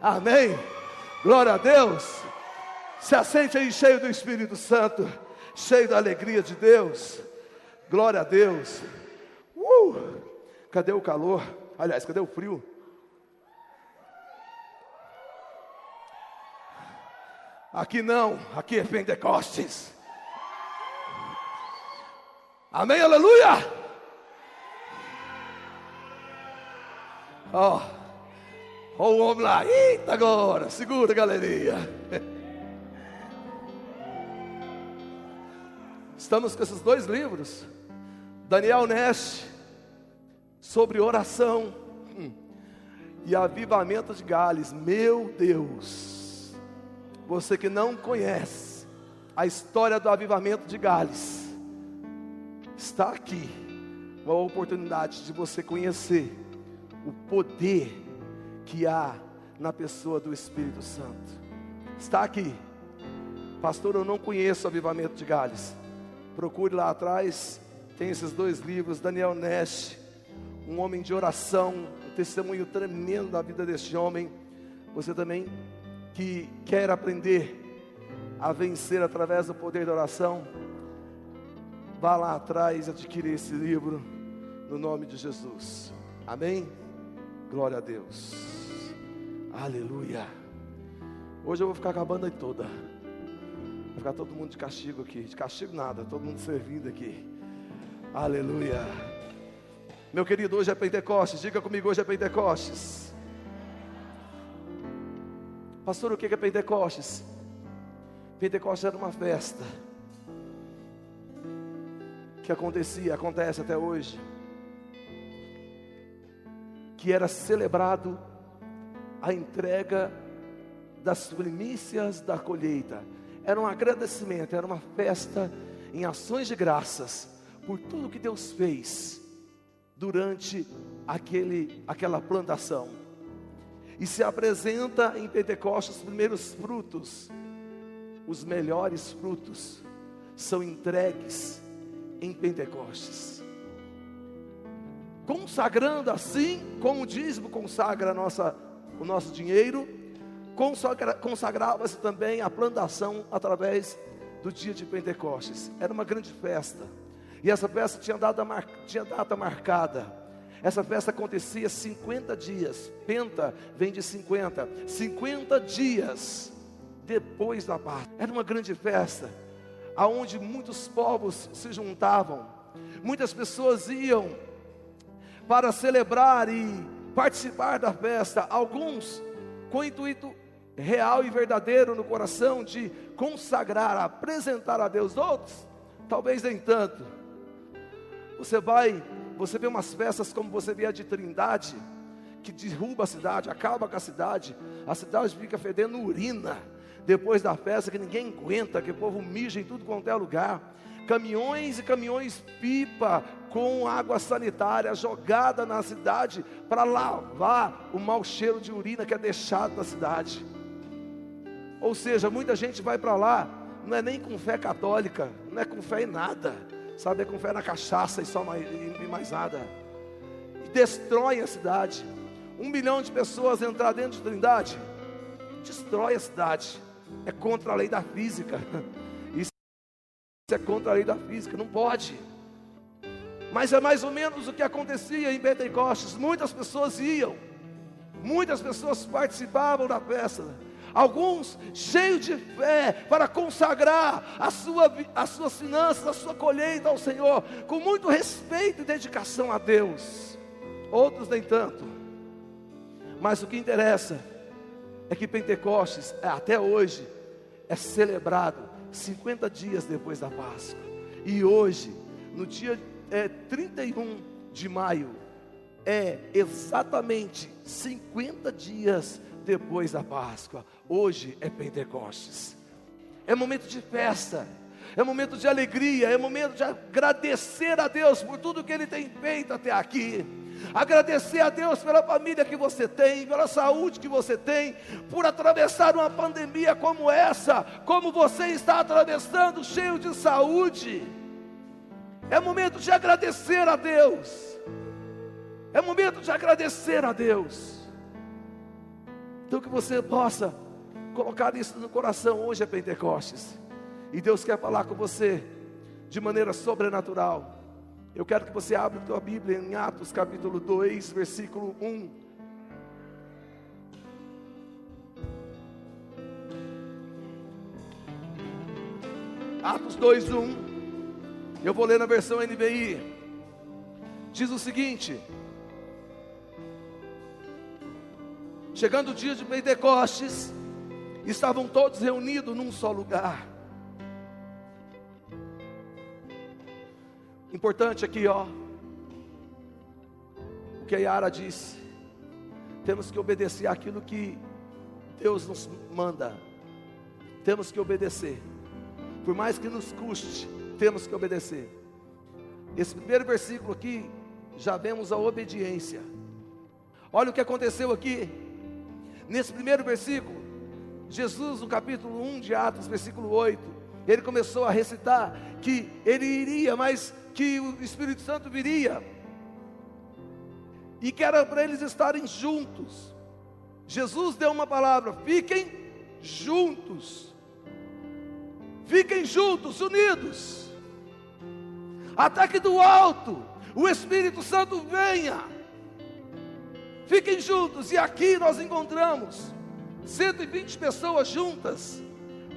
Amém. Glória a Deus. Se assente aí cheio do Espírito Santo, cheio da alegria de Deus. Glória a Deus. Uh! Cadê o calor? Aliás, cadê o frio? Aqui não, aqui é Pentecostes. Amém, aleluia! Ó, oh, oh, o homem lá, eita agora, segura galeria. Estamos com esses dois livros, Daniel Neste, sobre oração hum, e avivamento de Gales. Meu Deus! Você que não conhece a história do avivamento de Gales, está aqui uma oportunidade de você conhecer o poder que há na pessoa do Espírito Santo. Está aqui, pastor. Eu não conheço o avivamento de Gales. Procure lá atrás, tem esses dois livros, Daniel Nash, um homem de oração, um testemunho tremendo da vida deste homem. Você também que quer aprender a vencer através do poder da oração, vá lá atrás e adquira esse livro no nome de Jesus. Amém? Glória a Deus. Aleluia. Hoje eu vou ficar acabando aí toda. Vai ficar todo mundo de castigo aqui. De castigo nada, todo mundo servindo aqui. Aleluia. Meu querido, hoje é Pentecostes. Diga comigo, hoje é Pentecostes. Pastor, o que é Pentecostes? Pentecostes era uma festa que acontecia, acontece até hoje, que era celebrado a entrega das primícias da colheita. Era um agradecimento, era uma festa em ações de graças por tudo que Deus fez durante aquele, aquela plantação e se apresenta em Pentecostes os primeiros frutos, os melhores frutos são entregues em Pentecostes. Consagrando assim, como o dízimo consagra nossa, o nosso dinheiro, consagra, consagrava-se também a plantação através do dia de Pentecostes. Era uma grande festa. E essa festa tinha data, tinha data marcada essa festa acontecia 50 dias. Penta vem de 50. 50 dias depois da Páscoa. Era uma grande festa, aonde muitos povos se juntavam. Muitas pessoas iam para celebrar e participar da festa. Alguns com o intuito real e verdadeiro no coração de consagrar, apresentar a Deus. Outros, talvez nem tanto. Você vai você vê umas festas como você vê a de Trindade, que derruba a cidade, acaba com a cidade, a cidade fica fedendo urina. Depois da festa, que ninguém aguenta, que o povo mija em tudo quanto é lugar. Caminhões e caminhões pipa com água sanitária jogada na cidade para lavar o mau cheiro de urina que é deixado na cidade. Ou seja, muita gente vai para lá, não é nem com fé católica, não é com fé em nada sabe, é com fé na cachaça e só mais, e mais nada. E destrói a cidade. Um milhão de pessoas entrar dentro de Trindade, destrói a cidade. É contra a lei da física. Isso é contra a lei da física, não pode. Mas é mais ou menos o que acontecia em Pentecostes. Muitas pessoas iam, muitas pessoas participavam da festa. Alguns cheios de fé para consagrar a sua, as suas finanças, a sua colheita ao Senhor, com muito respeito e dedicação a Deus, outros nem tanto, mas o que interessa é que Pentecostes, é, até hoje, é celebrado 50 dias depois da Páscoa, e hoje, no dia é, 31 de maio, é exatamente 50 dias depois da Páscoa. Hoje é Pentecostes. É momento de festa. É momento de alegria, é momento de agradecer a Deus por tudo que Ele tem feito até aqui. Agradecer a Deus pela família que você tem, pela saúde que você tem, por atravessar uma pandemia como essa, como você está atravessando, cheio de saúde. É momento de agradecer a Deus. É momento de agradecer a Deus. Então que você possa colocar isso no coração. Hoje é Pentecostes. E Deus quer falar com você de maneira sobrenatural. Eu quero que você abra a tua Bíblia em Atos capítulo 2, versículo 1. Atos 2, 1. Eu vou ler na versão NBI. Diz o seguinte: Chegando o dia de Pentecostes, estavam todos reunidos num só lugar. Importante aqui, ó. O que a Yara disse. Temos que obedecer aquilo que Deus nos manda. Temos que obedecer. Por mais que nos custe, temos que obedecer. Esse primeiro versículo aqui, já vemos a obediência. Olha o que aconteceu aqui. Nesse primeiro versículo, Jesus, no capítulo 1 de Atos, versículo 8, ele começou a recitar que ele iria, mas que o Espírito Santo viria, e que era para eles estarem juntos. Jesus deu uma palavra: fiquem juntos, fiquem juntos, unidos, até que do alto o Espírito Santo venha. Fiquem juntos, e aqui nós encontramos 120 pessoas juntas,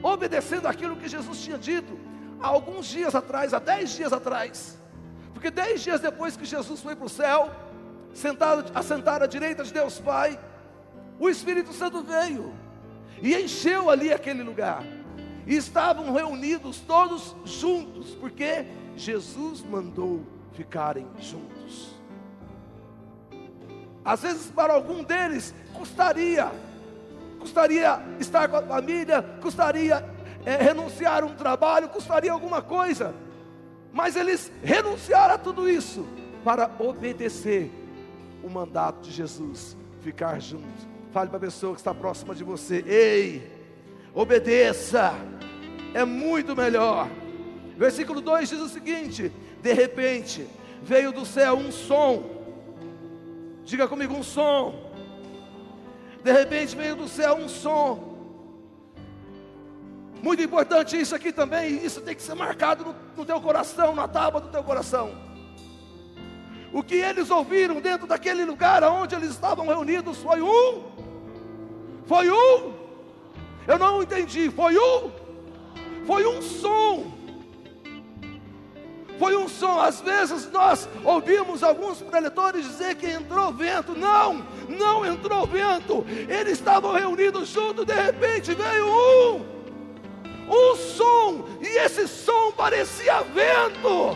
obedecendo aquilo que Jesus tinha dito há alguns dias atrás, há dez dias atrás, porque dez dias depois que Jesus foi para o céu, sentado, assentado à direita de Deus Pai, o Espírito Santo veio e encheu ali aquele lugar, e estavam reunidos todos juntos, porque Jesus mandou ficarem juntos. Às vezes, para algum deles, custaria, custaria estar com a família, custaria é, renunciar a um trabalho custaria alguma coisa, mas eles renunciaram a tudo isso para obedecer o mandato de Jesus, ficar juntos. Fale para a pessoa que está próxima de você: ei, obedeça, é muito melhor. Versículo 2 diz o seguinte: de repente veio do céu um som, diga comigo um som. De repente veio do céu um som, muito importante isso aqui também, isso tem que ser marcado no, no teu coração, na tábua do teu coração. O que eles ouviram dentro daquele lugar onde eles estavam reunidos foi um, foi um, eu não entendi, foi um, foi um som, foi um som. Às vezes nós ouvimos alguns preletores dizer que entrou vento. Não, não entrou vento. Eles estavam reunidos juntos, de repente veio um um som, e esse som parecia vento.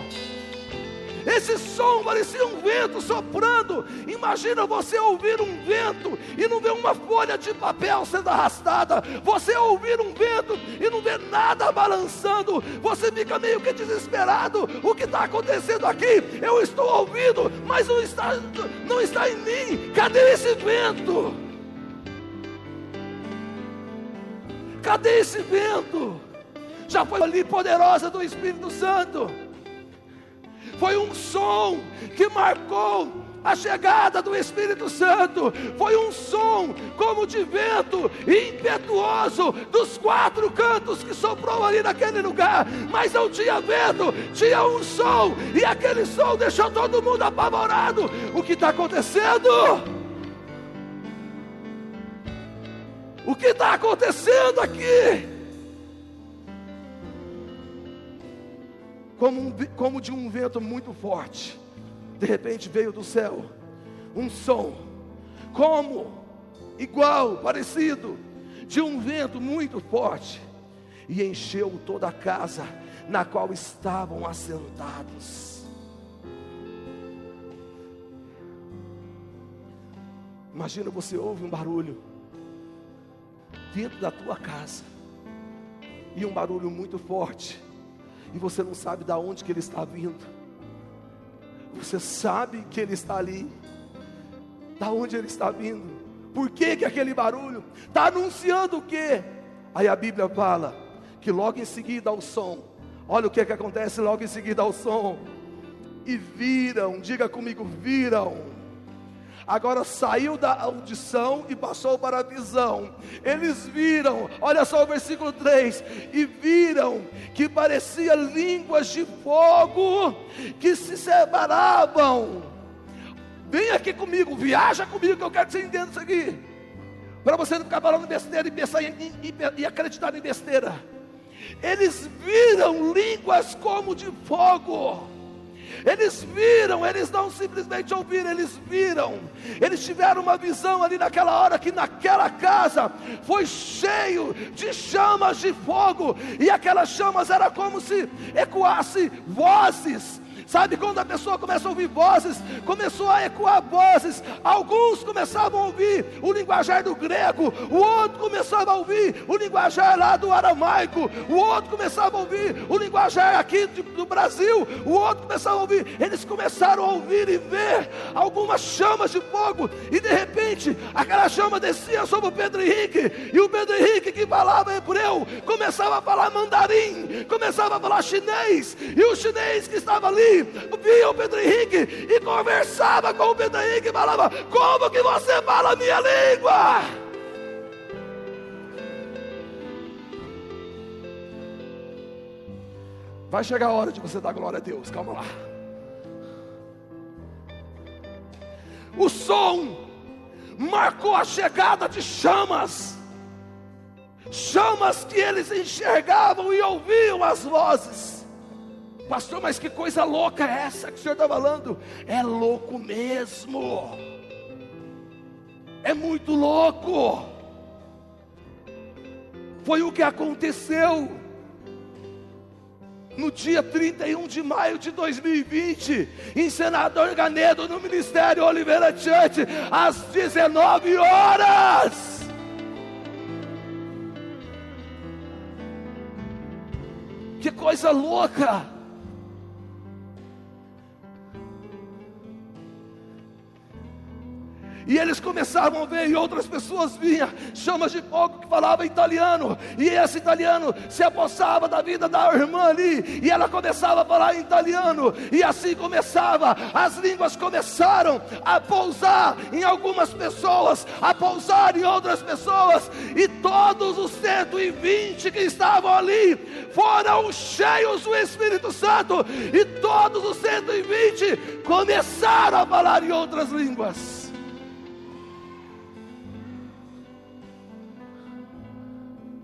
Esse som parecia um vento soprando. Imagina você ouvir um vento e não ver uma folha de papel sendo arrastada. Você ouvir um vento e não ver nada balançando. Você fica meio que desesperado. O que está acontecendo aqui? Eu estou ouvindo, mas não está, não está em mim. Cadê esse vento? Cadê esse vento? Já foi ali poderosa do Espírito Santo. Foi um som que marcou a chegada do Espírito Santo foi um som como de vento impetuoso dos quatro cantos que soprou ali naquele lugar, mas não tinha vento, tinha um som, e aquele som deixou todo mundo apavorado. O que está acontecendo? O que está acontecendo aqui? Como, um, como de um vento muito forte, de repente veio do céu um som, como igual, parecido, de um vento muito forte, e encheu toda a casa na qual estavam assentados. Imagina você ouve um barulho dentro da tua casa. E um barulho muito forte. E você não sabe de onde que ele está vindo. Você sabe que ele está ali. Da onde ele está vindo? Por que, que aquele barulho está anunciando o quê? Aí a Bíblia fala que logo em seguida ao som, olha o que, que acontece logo em seguida ao som, e viram, diga comigo, viram agora saiu da audição e passou para a visão. Eles viram, olha só o versículo 3: e viram que parecia línguas de fogo que se separavam. Vem aqui comigo, viaja comigo, que eu quero que você entenda isso aqui. Para você não ficar falando besteira e, pensar em, e, e acreditar em besteira. Eles viram línguas como de fogo eles viram, eles não simplesmente ouviram, eles viram. Eles tiveram uma visão ali naquela hora que naquela casa foi cheio de chamas de fogo, e aquelas chamas era como se ecoasse vozes Sabe quando a pessoa começa a ouvir vozes, começou a ecoar vozes, alguns começavam a ouvir o linguajar do grego, o outro começava a ouvir o linguajar lá do aramaico, o outro começava a ouvir o linguajar aqui do Brasil, o outro começava a ouvir, eles começaram a ouvir e ver algumas chamas de fogo, e de repente aquela chama descia sobre o Pedro Henrique, e o Pedro Henrique que falava hebreu, começava a falar mandarim, começava a falar chinês, e o chinês que estava ali via o Pedro Henrique e conversava com o Pedro Henrique e falava: Como que você fala a minha língua? Vai chegar a hora de você dar glória a Deus, calma lá. O som marcou a chegada de chamas, chamas que eles enxergavam e ouviam as vozes. Pastor, mas que coisa louca é essa que o senhor está falando? É louco mesmo. É muito louco. Foi o que aconteceu no dia 31 de maio de 2020, em Senador Ganedo, no Ministério Oliveira Church, às 19 horas. Que coisa louca! E eles começavam a ver, e outras pessoas vinham, chamas de fogo que falava italiano, e esse italiano se apossava da vida da irmã ali, e ela começava a falar italiano, e assim começava, as línguas começaram a pousar em algumas pessoas, a pousar em outras pessoas, e todos os 120 que estavam ali foram cheios do Espírito Santo, e todos os 120 começaram a falar em outras línguas.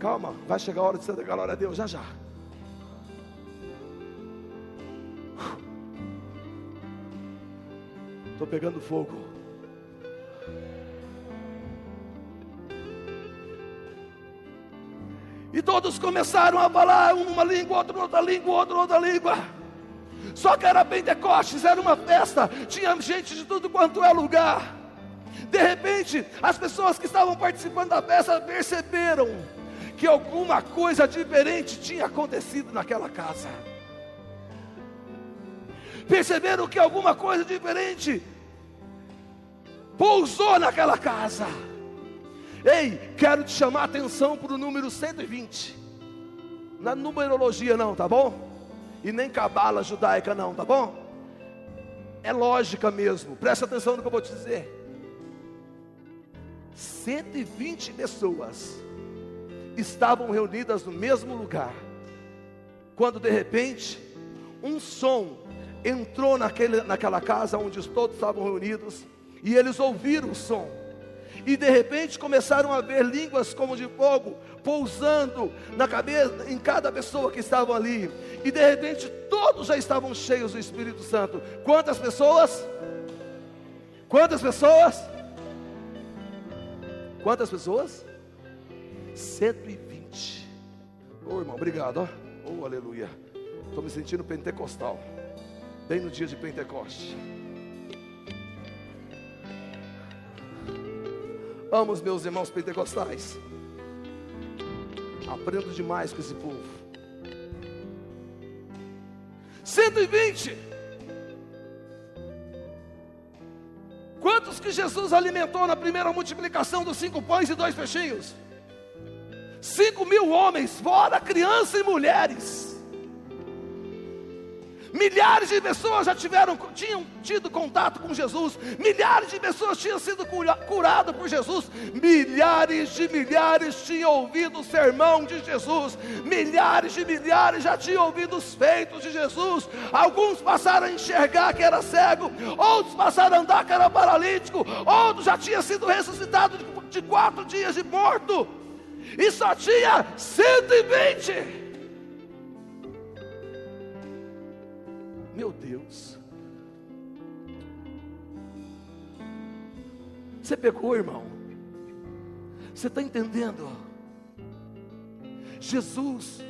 Calma, vai chegar a hora de você dar glória a Deus já já. Estou pegando fogo. E todos começaram a falar uma língua, outra, outra língua, outra, outra língua. Só que era Pentecostes, era uma festa, tinha gente de tudo quanto é lugar. De repente, as pessoas que estavam participando da festa perceberam que alguma coisa diferente tinha acontecido naquela casa. Perceberam que alguma coisa diferente pousou naquela casa. Ei, quero te chamar a atenção para o número 120. Na numerologia não, tá bom? E nem cabala judaica não, tá bom? É lógica mesmo. Presta atenção no que eu vou te dizer. 120 pessoas estavam reunidas no mesmo lugar, quando de repente um som entrou naquele, naquela casa onde todos estavam reunidos, e eles ouviram o som, e de repente começaram a ver línguas como de fogo pousando na cabeça em cada pessoa que estavam ali, e de repente todos já estavam cheios do Espírito Santo. Quantas pessoas? Quantas pessoas? Quantas pessoas? 120. Ô oh, irmão, obrigado. Ó. Oh, aleluia. Estou me sentindo pentecostal. Bem no dia de Pentecoste. Amo os meus irmãos pentecostais. Aprendo demais com esse povo. 120. Quantos que Jesus alimentou na primeira multiplicação dos cinco pães e dois peixinhos? Cinco mil homens, fora crianças e mulheres. Milhares de pessoas já tiveram, tinham tido contato com Jesus, milhares de pessoas tinham sido curadas por Jesus, milhares de milhares tinham ouvido o sermão de Jesus, milhares de milhares já tinham ouvido os feitos de Jesus. Alguns passaram a enxergar que era cego, outros passaram a andar que era paralítico, outros já tinham sido ressuscitados de quatro dias de morto, e só tinha 120. Meu Deus. Você pegou, irmão? Você está entendendo? Jesus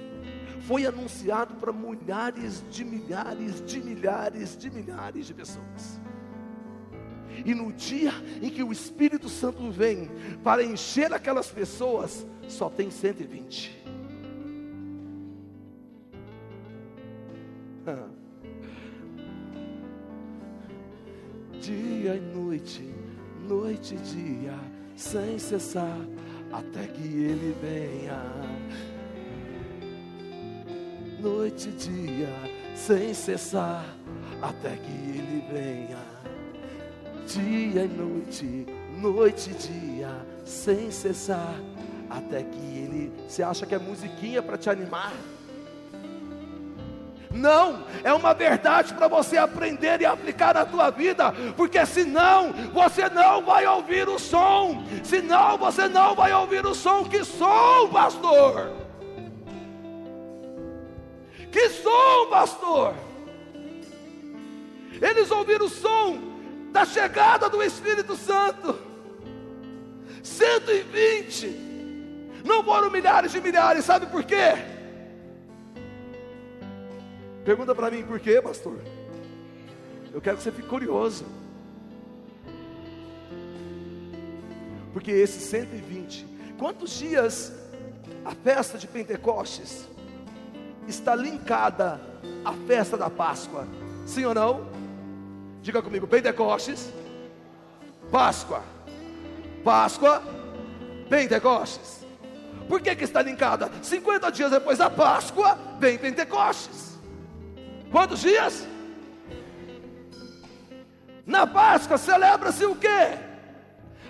foi anunciado para milhares de milhares de milhares de milhares de pessoas. E no dia em que o Espírito Santo vem para encher aquelas pessoas, só tem 120. dia e noite, noite e dia, sem cessar, até que Ele venha. Noite e dia, sem cessar, até que Ele venha. Dia e noite, noite e dia, sem cessar, até que Ele. Você acha que é musiquinha para te animar? Não, é uma verdade para você aprender e aplicar na tua vida, porque senão você não vai ouvir o som, senão você não vai ouvir o som. Que som, pastor? Que som, pastor? Eles ouviram o som da chegada do Espírito Santo. 120, não foram milhares de milhares, sabe por quê? Pergunta para mim por quê, pastor? Eu quero que você fique curioso. Porque esses 120, quantos dias a festa de Pentecostes está linkada à festa da Páscoa? Sim ou não? Diga comigo, Pentecostes, Páscoa, Páscoa, Pentecostes. Por que, que está linkada? 50 dias depois da Páscoa, vem Pentecostes. Quantos dias? Na Páscoa celebra-se o quê?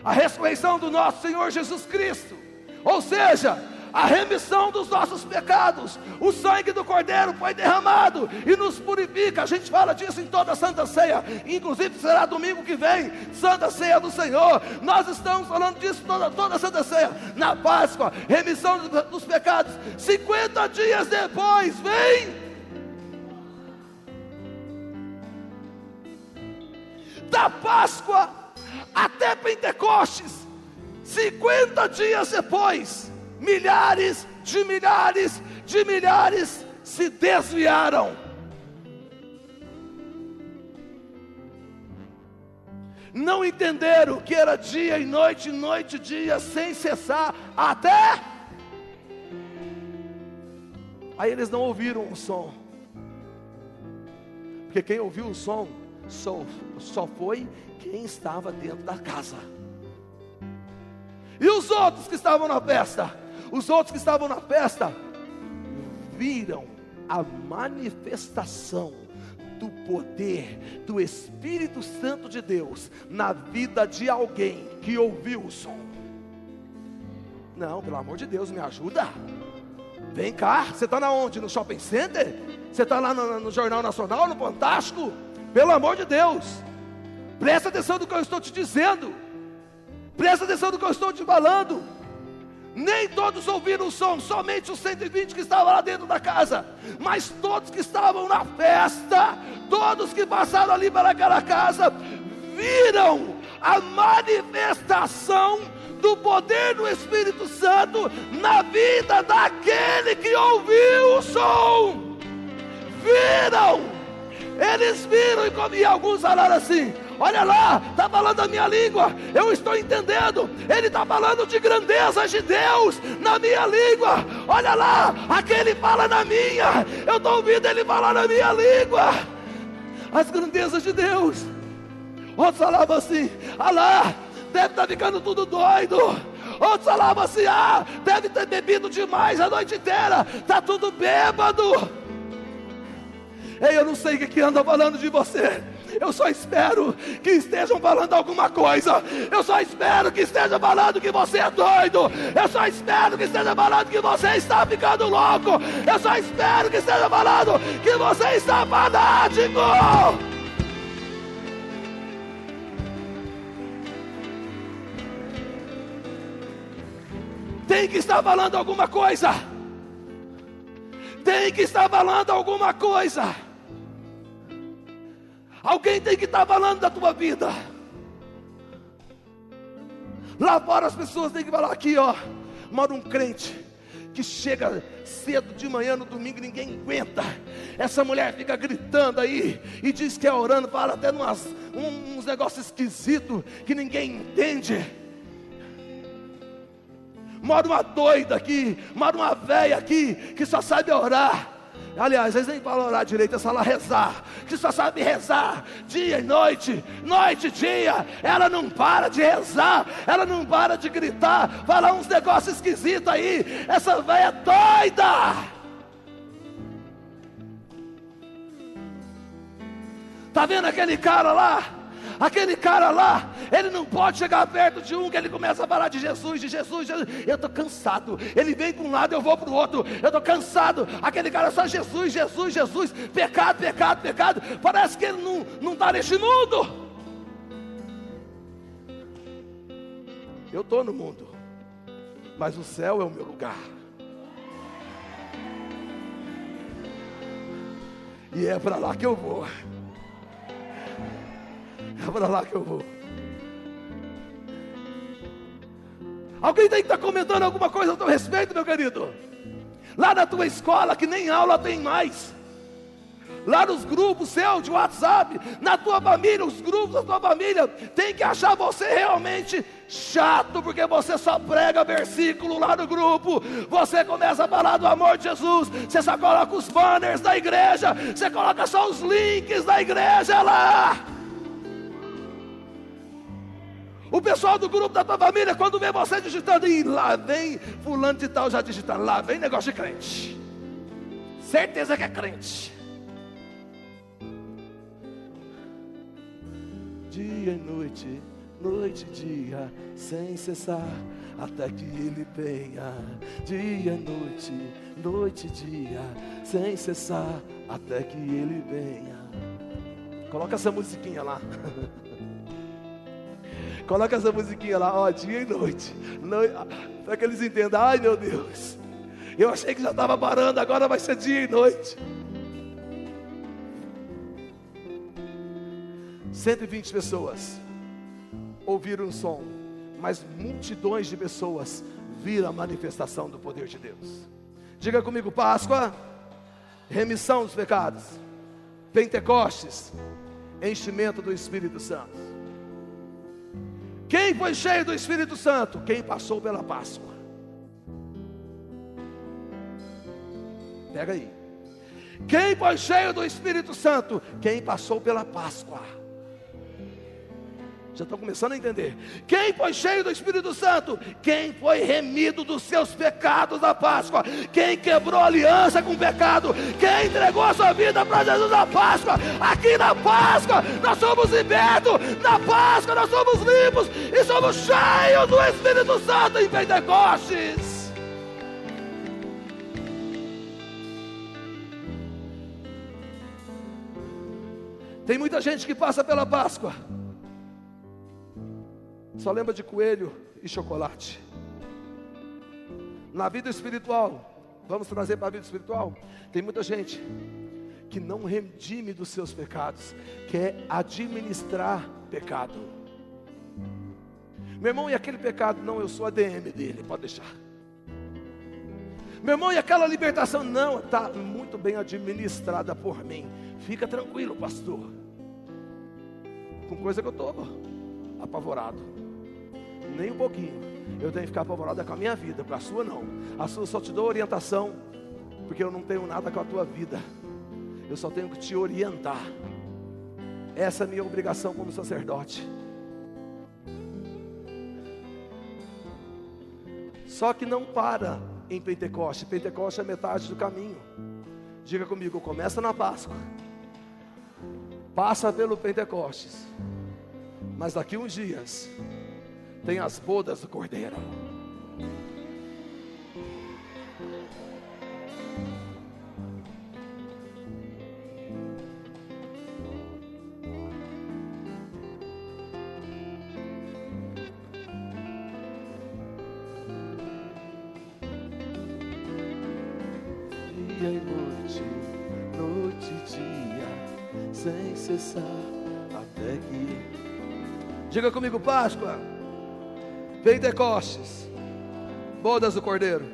A ressurreição do nosso Senhor Jesus Cristo. Ou seja, a remissão dos nossos pecados. O sangue do Cordeiro foi derramado e nos purifica. A gente fala disso em toda a Santa Ceia, inclusive será domingo que vem, Santa Ceia do Senhor. Nós estamos falando disso toda, toda a Santa Ceia. Na Páscoa, remissão dos pecados. 50 dias depois, vem da Páscoa até Pentecostes, 50 dias depois, milhares de milhares de milhares se desviaram. Não entenderam que era dia e noite, noite e dia, sem cessar, até. Aí eles não ouviram o som, porque quem ouviu o som só, só foi quem estava dentro da casa. E os outros que estavam na festa? Os outros que estavam na festa viram a manifestação do poder do Espírito Santo de Deus na vida de alguém que ouviu o som. Não, pelo amor de Deus, me ajuda. Vem cá, você está na onde? No shopping center? Você está lá no, no Jornal Nacional, no Fantástico? Pelo amor de Deus, presta atenção no que eu estou te dizendo, presta atenção no que eu estou te falando. Nem todos ouviram o som, somente os 120 que estavam lá dentro da casa, mas todos que estavam na festa, todos que passaram ali pelaquela casa, viram a manifestação do poder do Espírito Santo na vida daquele que ouviu o som. Viram! Eles viram e, e alguns falaram assim: Olha lá, está falando a minha língua, eu estou entendendo. Ele está falando de grandezas de Deus na minha língua. Olha lá, aquele fala na minha, eu estou ouvindo ele falar na minha língua. As grandezas de Deus. Outros falavam assim: Ah lá, deve estar tá ficando tudo doido. Outros falavam assim: Ah, deve ter bebido demais a noite inteira, está tudo bêbado. Ei, eu não sei o que anda falando de você. Eu só espero que estejam falando alguma coisa. Eu só espero que estejam falando que você é doido. Eu só espero que estejam falando que você está ficando louco. Eu só espero que estejam falando que você está fanático. Tem que estar falando alguma coisa. Tem que estar falando alguma coisa. Alguém tem que estar falando da tua vida. Lá fora as pessoas têm que falar aqui, ó. Mora um crente que chega cedo de manhã no domingo, ninguém aguenta. Essa mulher fica gritando aí e diz que é orando, fala até umas, uns negócios esquisitos que ninguém entende. Mora uma doida aqui, mora uma velha aqui que só sabe orar. Aliás, eles nem falam orar direito, é só lá rezar. Que só sabe rezar dia e noite, noite e dia. Ela não para de rezar, ela não para de gritar, falar uns negócios esquisitos aí. Essa velha doida. Tá vendo aquele cara lá? Aquele cara lá, ele não pode chegar perto de um que ele começa a falar de Jesus, de Jesus, Jesus. Eu estou cansado. Ele vem para um lado, eu vou para o outro. Eu estou cansado. Aquele cara só Jesus, Jesus, Jesus. Pecado, pecado, pecado. Parece que ele não está neste mundo. Eu estou no mundo, mas o céu é o meu lugar. E é para lá que eu vou. É para lá que eu vou. Alguém tem que estar comentando alguma coisa a teu respeito, meu querido. Lá na tua escola, que nem aula tem mais. Lá nos grupos seus de WhatsApp, na tua família, os grupos da tua família, tem que achar você realmente chato, porque você só prega versículo lá no grupo. Você começa a falar do amor de Jesus, você só coloca os banners da igreja, você coloca só os links da igreja lá. O pessoal do grupo da tua família, quando vê você digitando, e lá vem fulano de tal já digitando, lá vem negócio de crente. Certeza que é crente. Dia e noite, noite e dia, sem cessar, até que ele venha. Dia e noite, noite e dia, sem cessar, até que ele venha. Coloca essa musiquinha lá. Coloca essa musiquinha lá, ó, dia e noite. Para que eles entendam, ai meu Deus. Eu achei que já estava parando, agora vai ser dia e noite. 120 pessoas ouviram um som, mas multidões de pessoas viram a manifestação do poder de Deus. Diga comigo, Páscoa, remissão dos pecados, Pentecostes, enchimento do Espírito Santo. Quem foi cheio do Espírito Santo? Quem passou pela Páscoa. Pega aí. Quem foi cheio do Espírito Santo? Quem passou pela Páscoa. Já estão começando a entender. Quem foi cheio do Espírito Santo? Quem foi remido dos seus pecados na Páscoa? Quem quebrou aliança com o pecado? Quem entregou a sua vida para Jesus na Páscoa? Aqui na Páscoa nós somos libertos. Na Páscoa nós somos limpos e somos cheios do Espírito Santo em Pentecostes. Tem muita gente que passa pela Páscoa só lembra de coelho e chocolate. Na vida espiritual, vamos trazer para a vida espiritual. Tem muita gente que não redime dos seus pecados, quer administrar pecado. Meu irmão, e aquele pecado? Não, eu sou a DM dele, pode deixar. Meu irmão, e aquela libertação? Não, está muito bem administrada por mim. Fica tranquilo, pastor. Com coisa que eu estou apavorado nem um pouquinho. Eu tenho que ficar apavorado com a minha vida, com a sua não. A sua só te dou orientação, porque eu não tenho nada com a tua vida. Eu só tenho que te orientar. Essa é a minha obrigação como sacerdote. Só que não para em Pentecoste. Pentecoste é metade do caminho. Diga comigo, começa na Páscoa passa pelo Pentecostes, mas daqui uns dias tem as bodas do Cordeiro. dia e noite, noite e dia, sem cessar, até que. Diga comigo, Páscoa, Pentecostes, bodas do Cordeiro.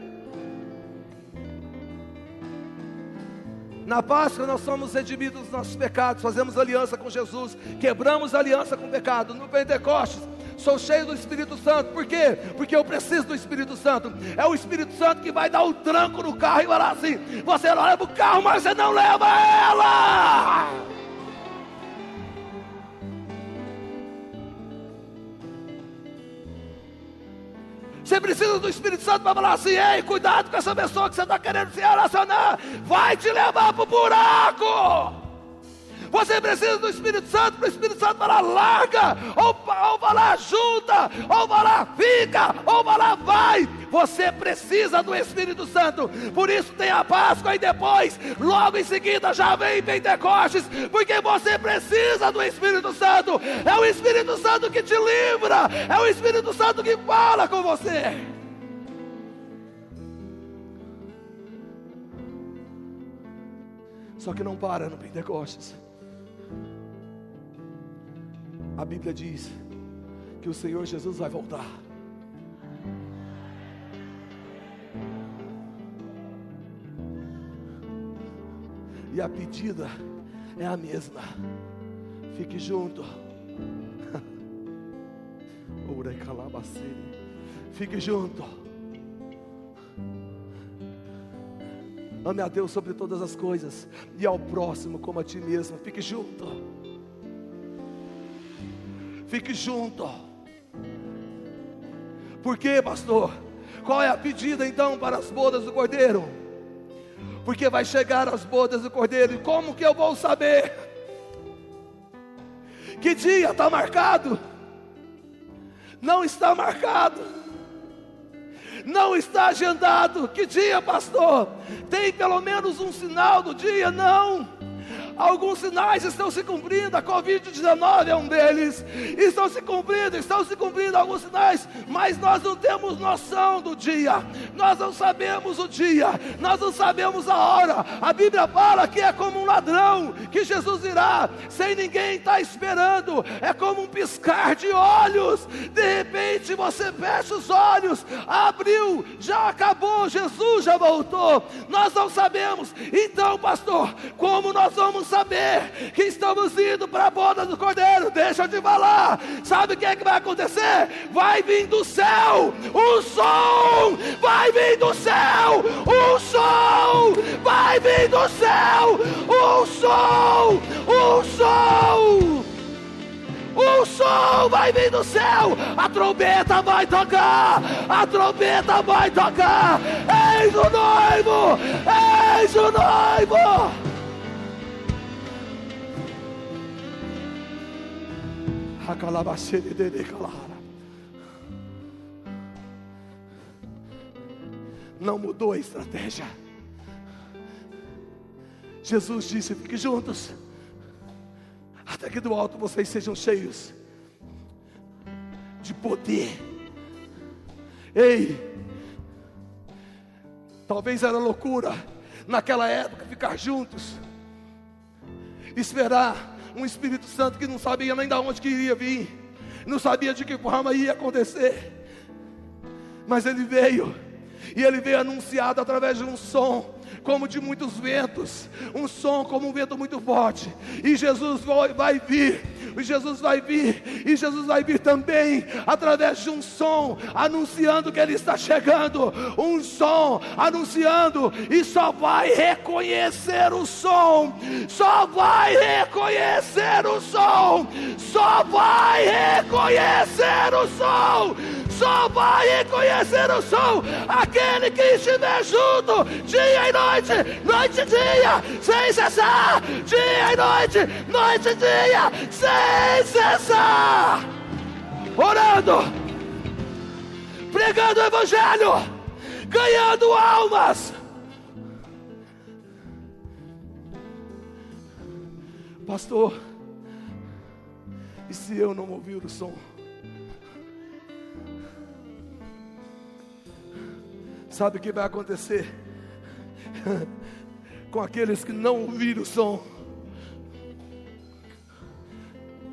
Na Páscoa nós somos redimidos dos nossos pecados, fazemos aliança com Jesus, quebramos aliança com o pecado. No Pentecostes sou cheio do Espírito Santo. Por quê? Porque eu preciso do Espírito Santo. É o Espírito Santo que vai dar o tranco no carro e falar assim: você leva o carro, mas você não leva ela. Precisa do Espírito Santo para falar assim: ei, cuidado com essa pessoa que você está querendo se relacionar, vai te levar para o buraco. Você precisa do Espírito Santo para o Espírito Santo falar larga, ou, ou falar junta, ou falar fica, ou falar vai. Você precisa do Espírito Santo. Por isso tem a Páscoa e depois, logo em seguida, já vem Pentecostes, porque você precisa do Espírito Santo. É o Espírito Santo que te livra, é o Espírito Santo que fala com você. Só que não para no Pentecostes. A Bíblia diz que o Senhor Jesus vai voltar. E a pedida é a mesma. Fique junto. Fique junto. Ame a Deus sobre todas as coisas e ao próximo como a ti mesmo. Fique junto. Fique junto. Por quê, pastor? Qual é a pedida então para as bodas do cordeiro? Porque vai chegar as bodas do cordeiro, e como que eu vou saber? Que dia está marcado? Não está marcado. Não está agendado. Que dia, pastor? Tem pelo menos um sinal do dia? Não. Alguns sinais estão se cumprindo, a Covid-19 é um deles. Estão se cumprindo, estão se cumprindo alguns sinais, mas nós não temos noção do dia, nós não sabemos o dia, nós não sabemos a hora. A Bíblia fala que é como um ladrão, que Jesus irá, sem ninguém estar tá esperando, é como um piscar de olhos. De repente você fecha os olhos, abriu, já acabou, Jesus já voltou. Nós não sabemos, então, pastor, como nós vamos saber que estamos indo para a boda do Cordeiro. Deixa eu te falar. Sabe o que é que vai acontecer? Vai vir do céu o som. Vai vir do céu o som. Vai vir do céu o som. O som. O som vai vir do céu, a trombeta vai tocar, a trombeta vai tocar. Eis o noivo, eis o noivo. Não mudou a estratégia. Jesus disse: fiquem juntos, até que do alto vocês sejam cheios de poder. Ei, talvez era loucura naquela época ficar juntos, esperar um Espírito Santo que não sabia nem de onde que iria vir, não sabia de que forma ia acontecer, mas ele veio, e ele veio anunciado através de um som, como de muitos ventos, um som como um vento muito forte, e Jesus vai, vai vir, Jesus vai vir, e Jesus vai vir também através de um som, anunciando que Ele está chegando, um som anunciando, e só vai reconhecer o som, só vai reconhecer o som, só vai reconhecer o som Só vai reconhecer o som. Aquele que estiver junto, dia e noite, noite e dia, sem cessar, dia e noite, noite e dia, sem cessar. Orando, pregando o Evangelho, ganhando almas. Pastor, e se eu não ouvir o som? Sabe o que vai acontecer com aqueles que não ouviram o som?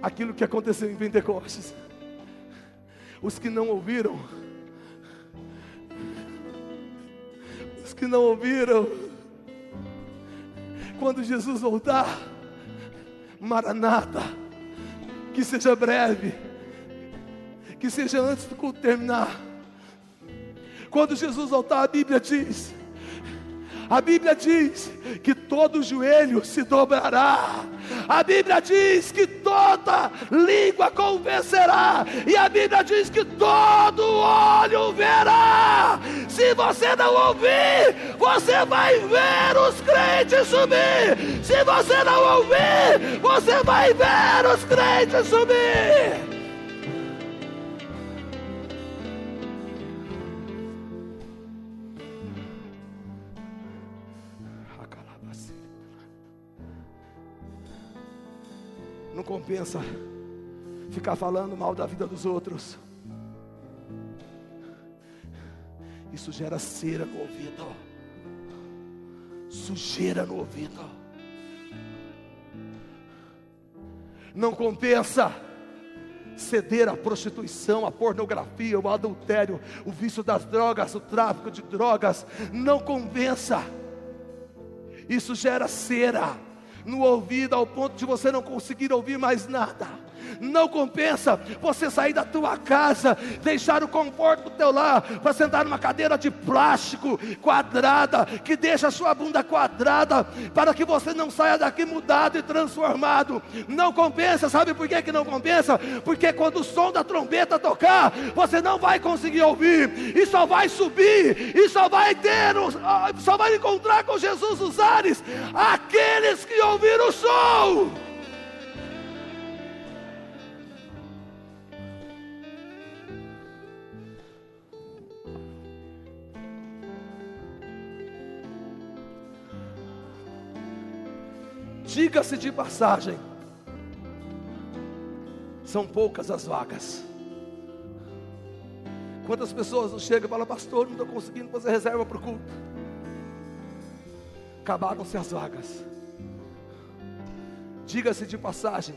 Aquilo que aconteceu em Pentecostes. Os que não ouviram, os que não ouviram, quando Jesus voltar, Maranata, que seja breve, que seja antes do culto terminar. Quando Jesus voltar, a Bíblia diz: a Bíblia diz que todo joelho se dobrará. A Bíblia diz que toda língua convencerá. E a Bíblia diz que todo olho verá. Se você não ouvir, você vai ver os crentes subir. Se você não ouvir, você vai ver os crentes subir. Compensa ficar falando mal da vida dos outros. Isso gera cera no ouvido, sujeira no ouvido. Não compensa ceder à prostituição, à pornografia, ao adultério, o vício das drogas, o tráfico de drogas. Não compensa. Isso gera cera no ouvido ao ponto de você não conseguir ouvir mais nada. Não compensa você sair da tua casa, deixar o conforto do teu lar para sentar numa cadeira de plástico quadrada, que deixa a sua bunda quadrada, para que você não saia daqui mudado e transformado. Não compensa, sabe por que, que não compensa? Porque quando o som da trombeta tocar, você não vai conseguir ouvir, e só vai subir, e só vai ter, só vai encontrar com Jesus os ares, aqueles que ouviram o som. Diga-se de passagem, são poucas as vagas. Quantas pessoas não chegam e falam, pastor, não estou conseguindo fazer reserva para o culto. Acabaram-se as vagas. Diga-se de passagem,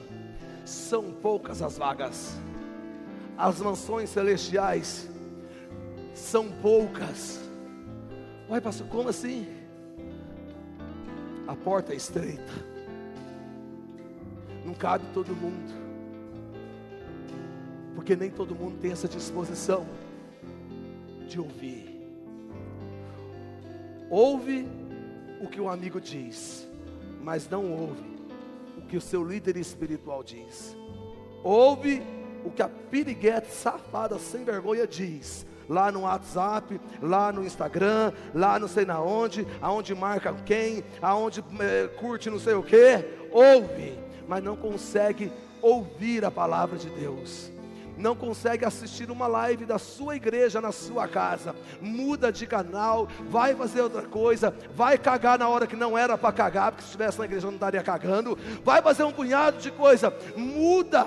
são poucas as vagas. As mansões celestiais são poucas. Uai, pastor, como assim? A porta é estreita não cabe todo mundo, porque nem todo mundo tem essa disposição de ouvir. Ouve o que o amigo diz, mas não ouve o que o seu líder espiritual diz. Ouve o que a piriguete safada sem vergonha diz. Lá no WhatsApp, lá no Instagram, lá não sei na onde, aonde marca quem, aonde é, curte não sei o que. Ouve mas não consegue ouvir a palavra de Deus não consegue assistir uma live da sua igreja na sua casa, muda de canal, vai fazer outra coisa, vai cagar na hora que não era para cagar, porque se estivesse na igreja não estaria cagando, vai fazer um punhado de coisa, muda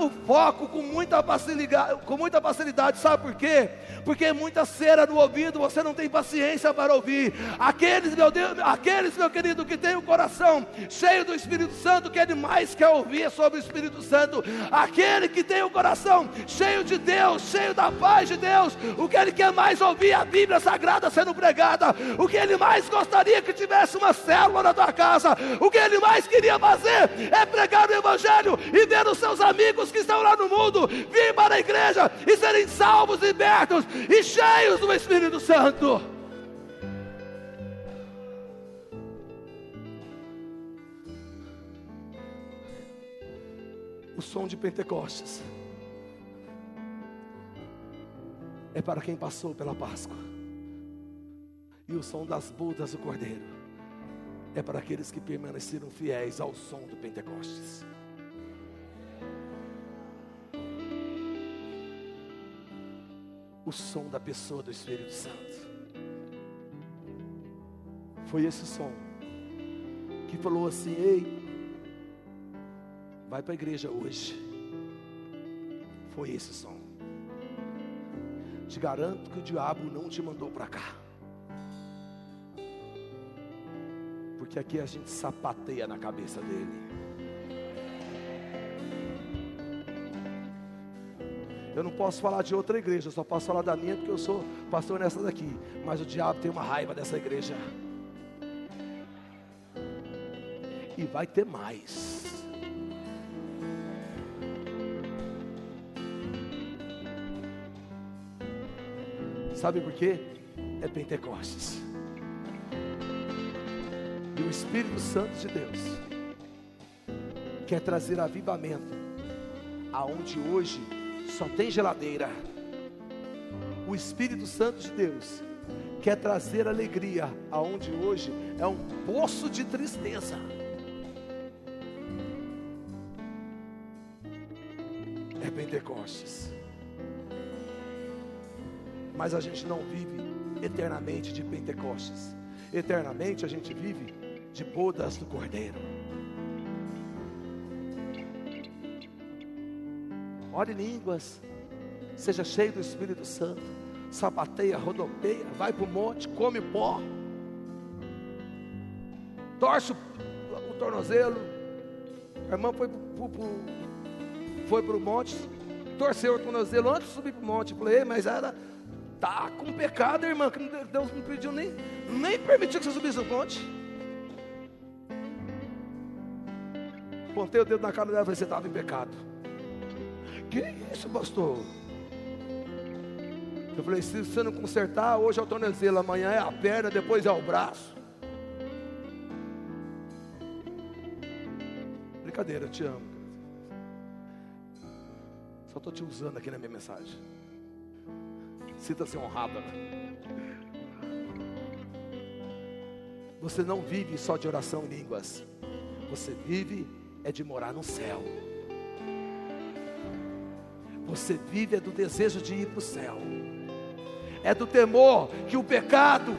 o foco com muita facilidade, com muita facilidade, sabe por quê? Porque é muita cera no ouvido, você não tem paciência para ouvir. Aqueles, meu Deus, aqueles, meu querido, que tem o coração cheio do Espírito Santo, que ele mais quer ouvir sobre o Espírito Santo, aquele que tem o coração cheio de Deus, cheio da paz de Deus. O que ele quer mais ouvir é a Bíblia Sagrada sendo pregada. O que ele mais gostaria que tivesse uma célula na tua casa. O que ele mais queria fazer é pregar o Evangelho e ver os seus amigos que estão lá no mundo vir para a igreja e serem salvos, libertos e cheios do Espírito Santo. o som de Pentecostes é para quem passou pela Páscoa. E o som das bodas do Cordeiro é para aqueles que permaneceram fiéis ao som do Pentecostes. O som da pessoa do Espírito Santo. Foi esse som que falou assim: Ei, vai para a igreja hoje. Foi esse som. Garanto que o diabo não te mandou para cá. Porque aqui a gente sapateia na cabeça dele. Eu não posso falar de outra igreja, eu só posso falar da minha porque eu sou pastor nessa daqui. Mas o diabo tem uma raiva dessa igreja. E vai ter mais. Sabe por quê? É Pentecostes. E o Espírito Santo de Deus quer trazer avivamento aonde hoje só tem geladeira. O Espírito Santo de Deus quer trazer alegria aonde hoje é um poço de tristeza. É Pentecostes mas a gente não vive eternamente de Pentecostes. Eternamente a gente vive de bodas do Cordeiro. Ore línguas, seja cheio do Espírito Santo, sapateia, rodopeia, vai para o monte, come pó, torce o, o tornozelo. A irmã foi para o monte, torceu o tornozelo antes de subir para o monte. Falei, mas era Tá com pecado, irmã, que Deus não pediu nem, nem permitiu que você subisse o monte. Pontei o dedo na cara dela e falei, você estava em pecado. Que isso, pastor? Eu falei, se você não consertar, hoje é o tornozelo, amanhã é a perna, depois é o braço. Brincadeira, eu te amo. Só estou te usando aqui na minha mensagem. Sinta-se honrada. Né? Você não vive só de oração em línguas. Você vive é de morar no céu. Você vive é do desejo de ir para o céu. É do temor que o pecado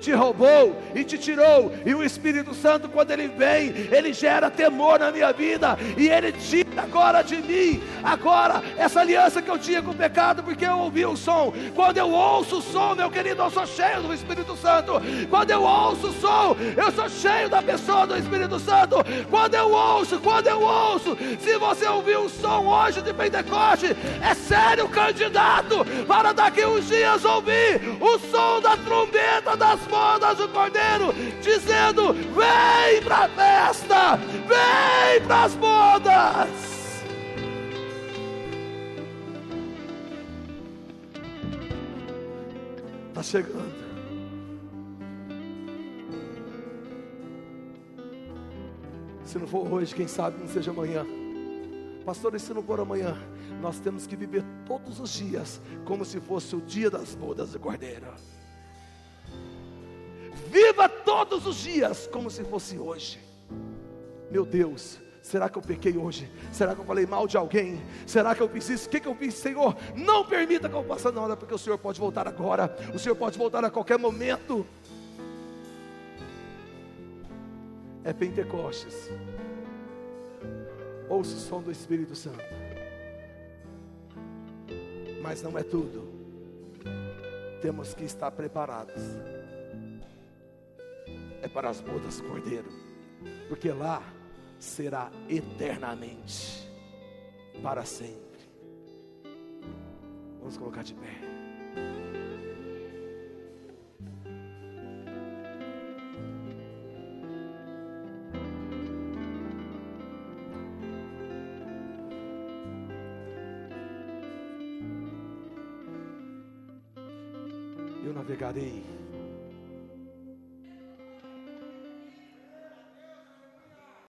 te roubou e te tirou. E o Espírito Santo, quando ele vem, ele gera temor na minha vida e ele tira agora de mim, agora, essa aliança que eu tinha com o pecado, porque eu ouvi o som. Quando eu ouço o som, meu querido, eu sou cheio do Espírito Santo. Quando eu ouço o som, eu sou cheio da pessoa do Espírito Santo. Quando eu ouço, quando eu ouço, se você ouviu o som hoje de Pentecoste, é sério, candidato, para daqui uns dias ouvir o som da trombeta das bodas do Cordeiro, dizendo: Vem para a festa, vem para as bodas. Chegando. Se não for hoje, quem sabe não seja amanhã. Pastor, e se não for amanhã? Nós temos que viver todos os dias como se fosse o dia das bodas do Cordeiro. Viva todos os dias como se fosse hoje. Meu Deus, será que eu pequei hoje? Será que eu falei mal de alguém? Será que eu fiz isso? O que, que eu fiz, Senhor? Não permita que eu faça nada, porque o Senhor pode voltar agora, o Senhor pode voltar a qualquer momento. É Pentecostes. Ouça o som do Espírito Santo. Mas não é tudo. Temos que estar preparados é para as bodas do Cordeiro, porque lá será eternamente, para sempre. Vamos colocar de pé. Eu navegarei